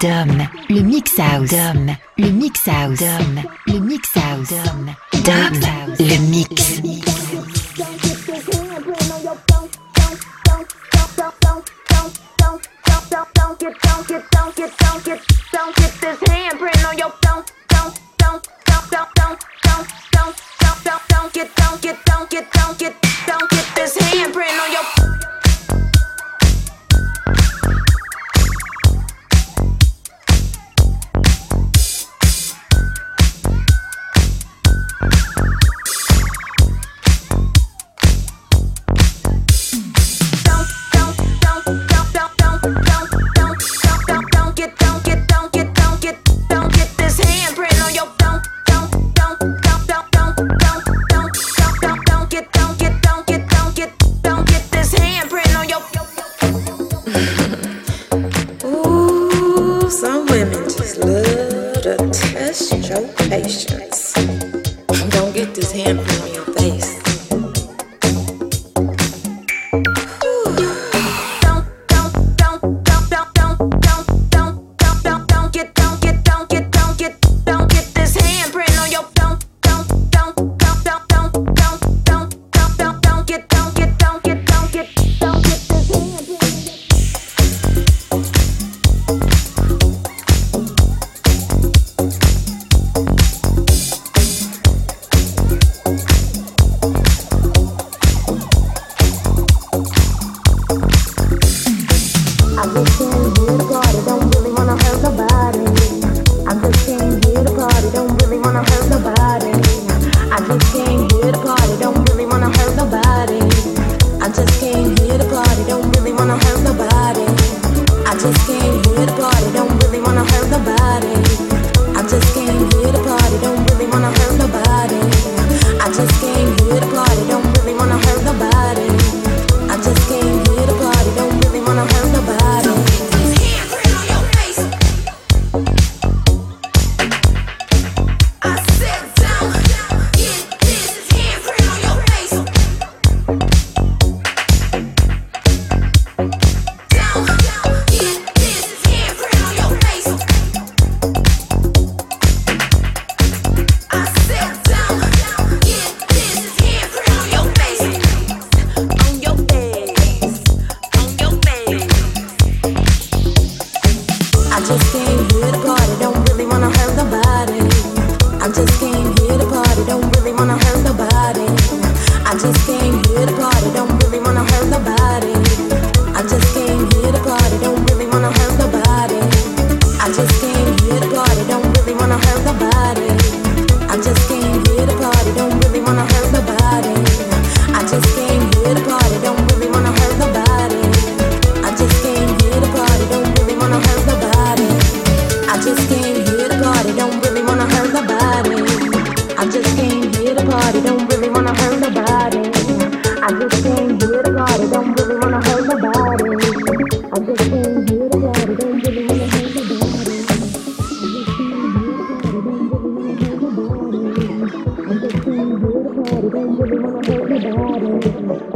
Dom, le mix house. Dom, le mix house. Dom, le mix house. Dom, le mix. I don't really wanna hurt nobody.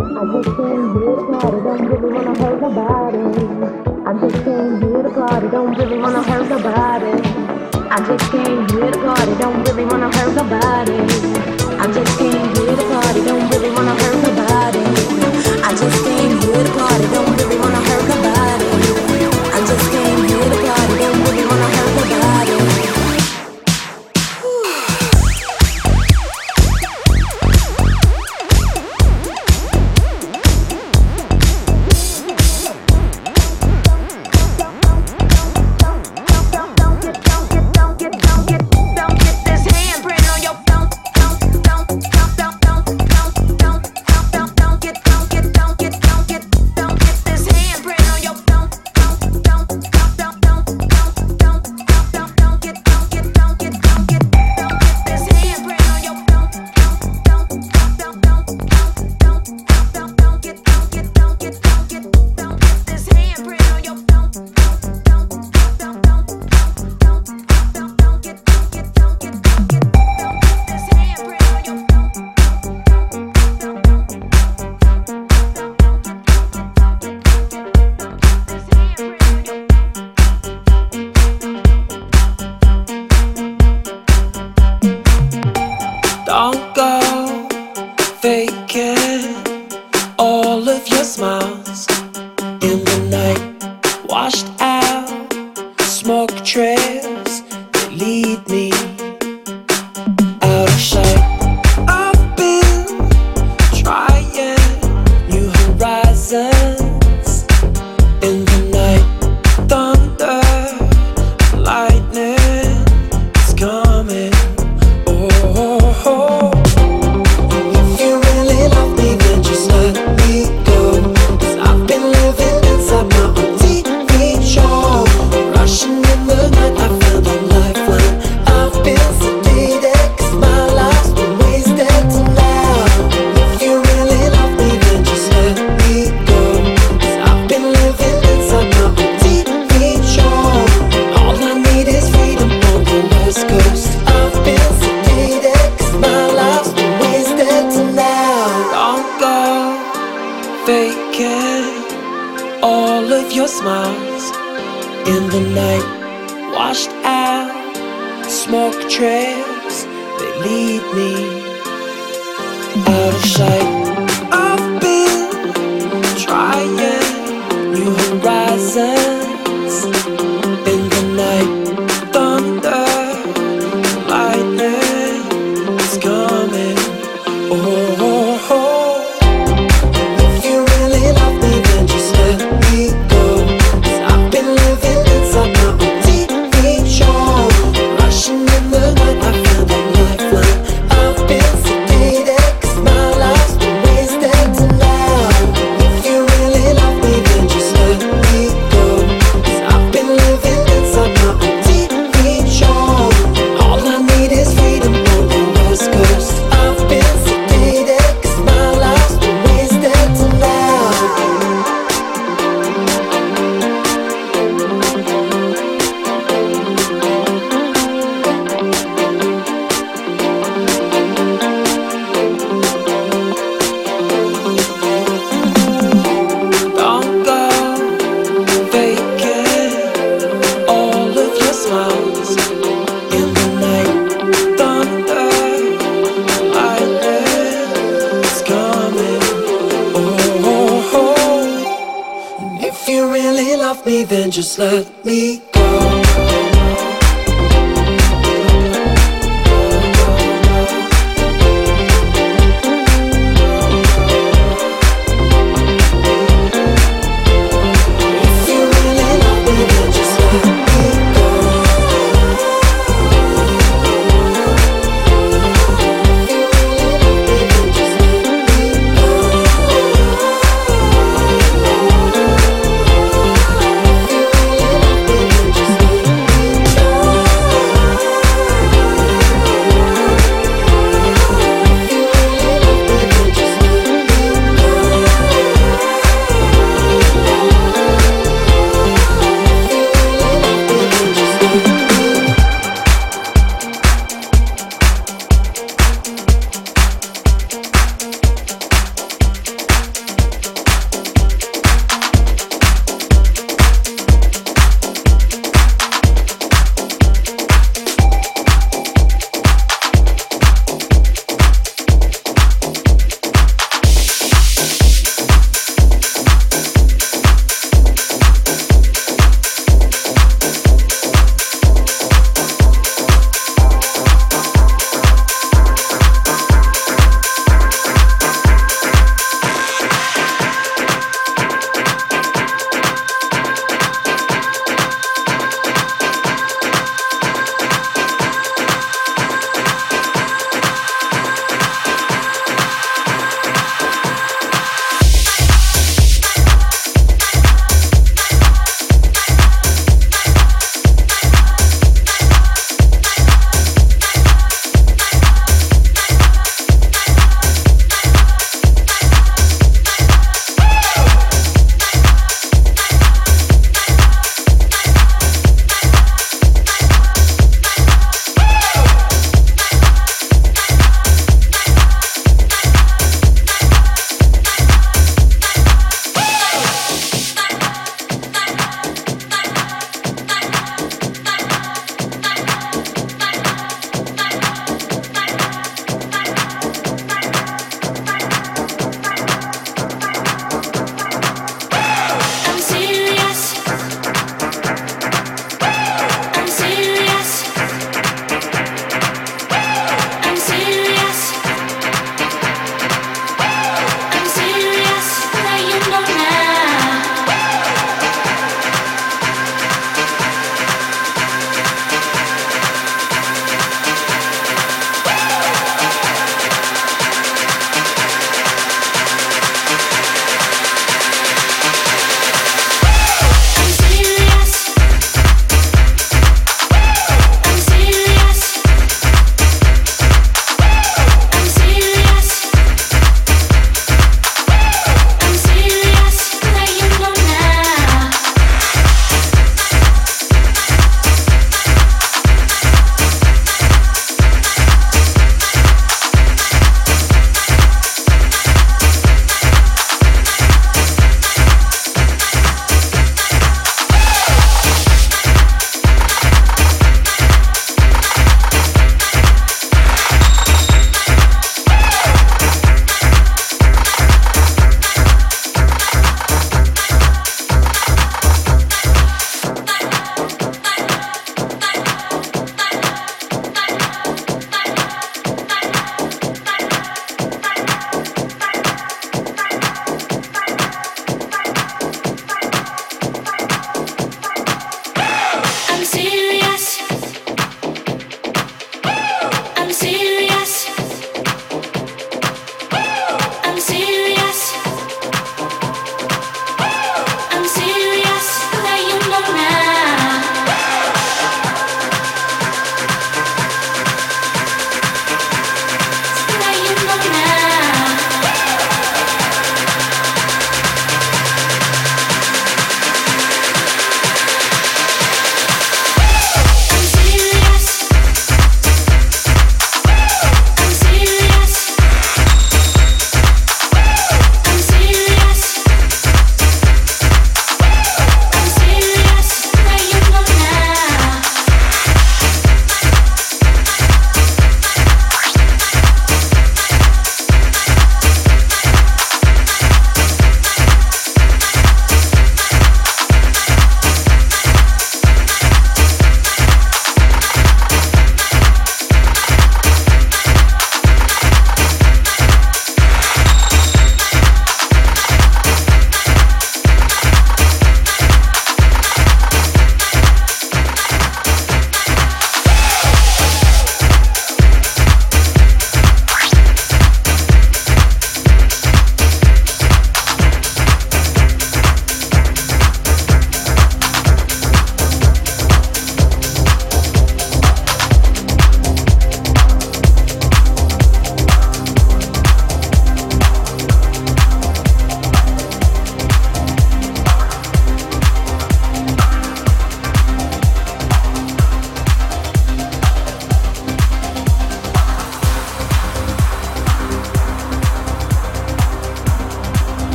I just came here the party, don't really wanna hurt nobody. I just came here the party, don't really wanna hurt nobody. I just came here the party, don't really wanna hurt nobody.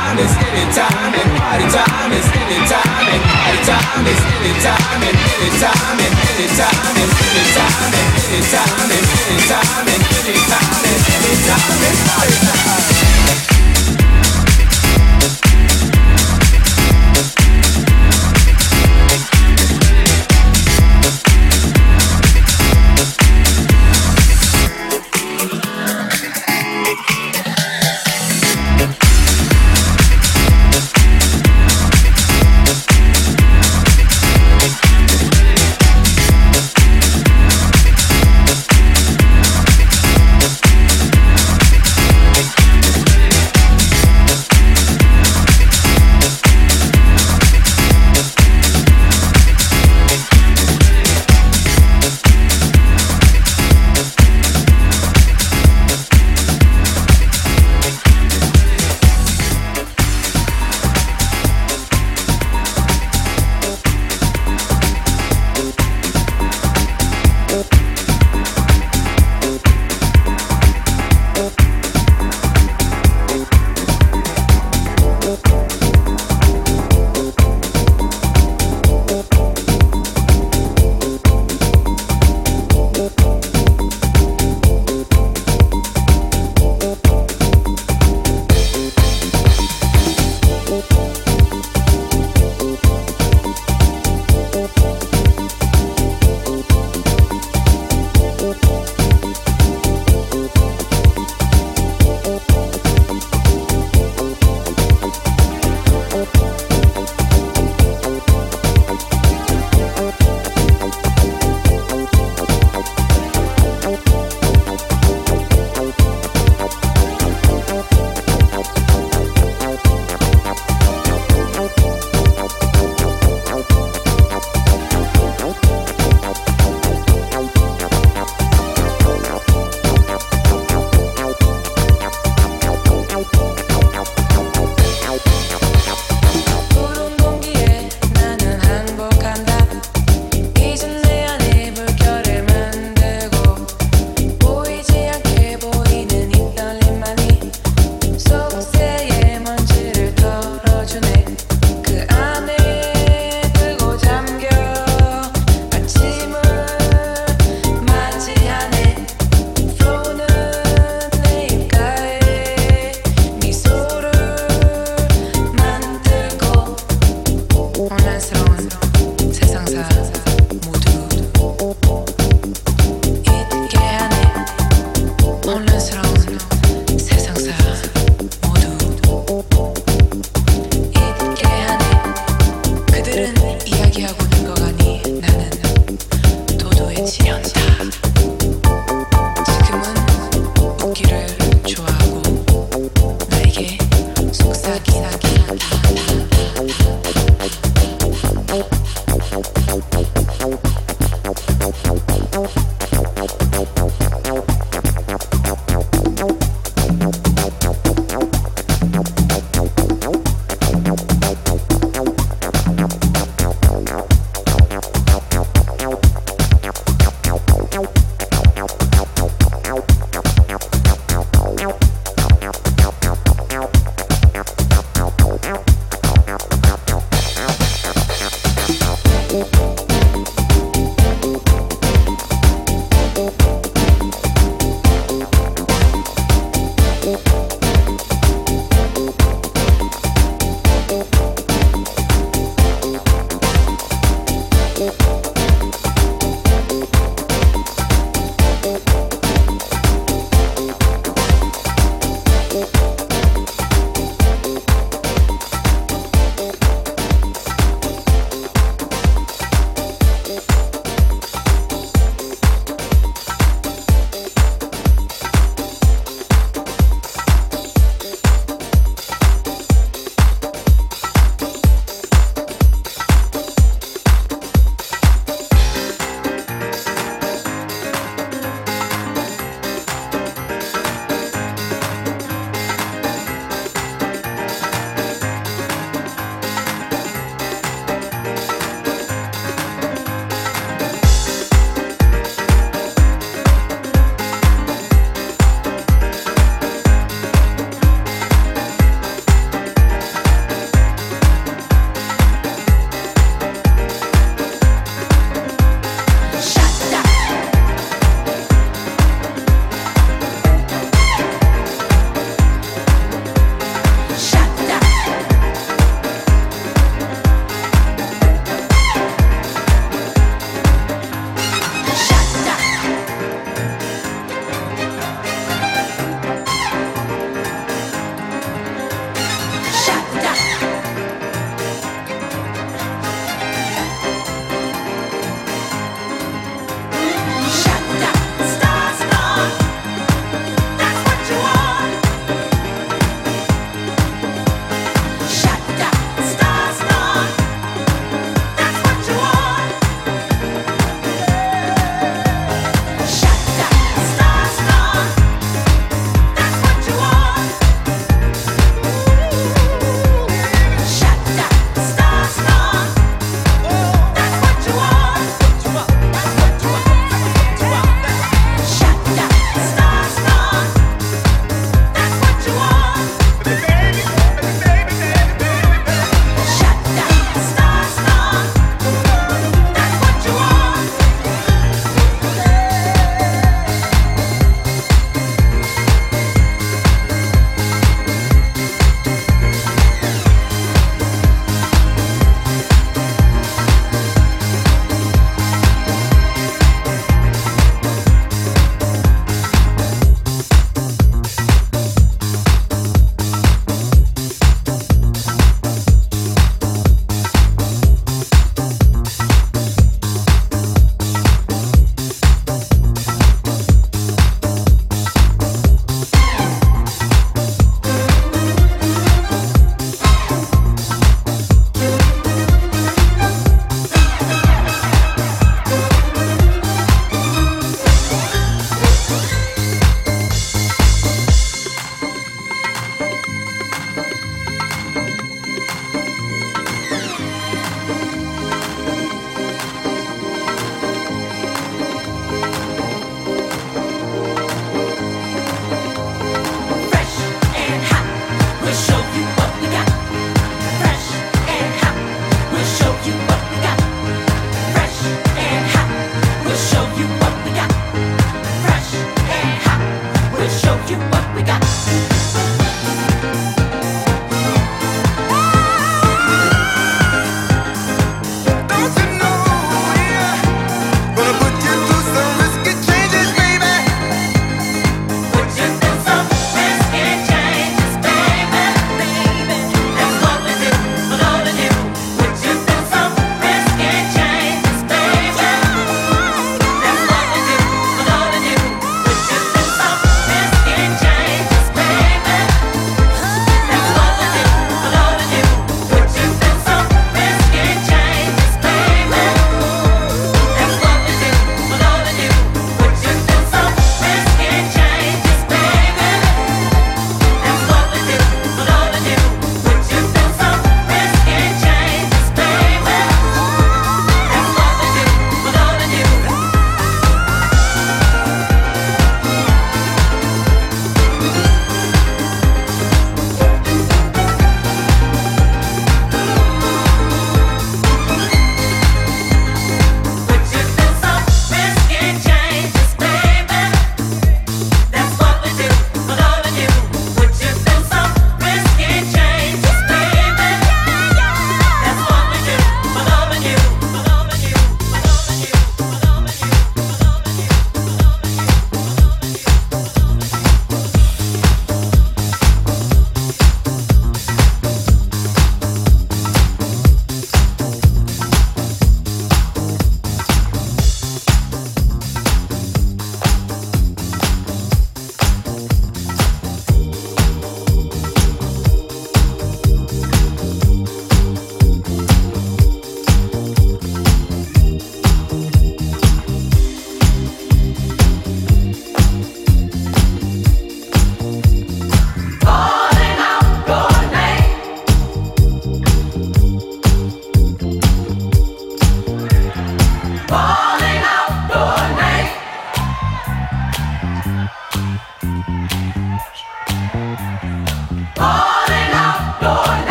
Time is anytime and party time is anytime and party time is anytime and anytime and anytime and anytime and anytime and anytime and anytime and anytime is party time.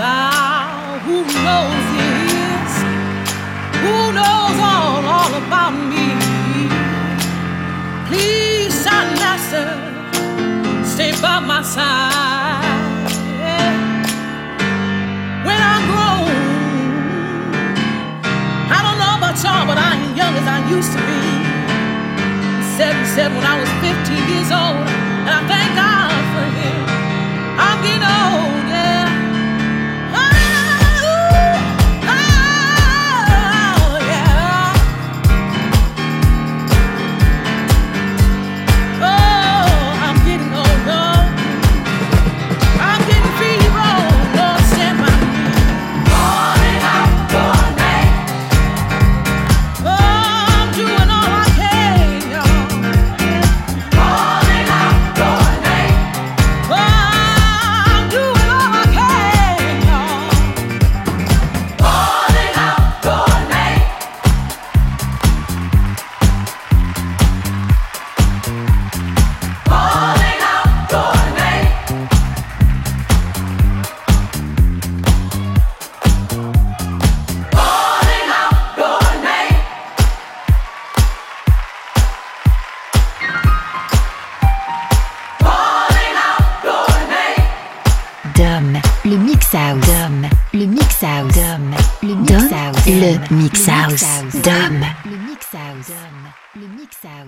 thou who knows his, who knows all, all about me. Please, son, master, stay by my side. When I'm grown, I don't know about y'all, but I ain't young as I used to be. 77 when I was 50 years old, and I thank God for him. I'm getting old.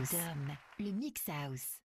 House. Dom, le Mix House.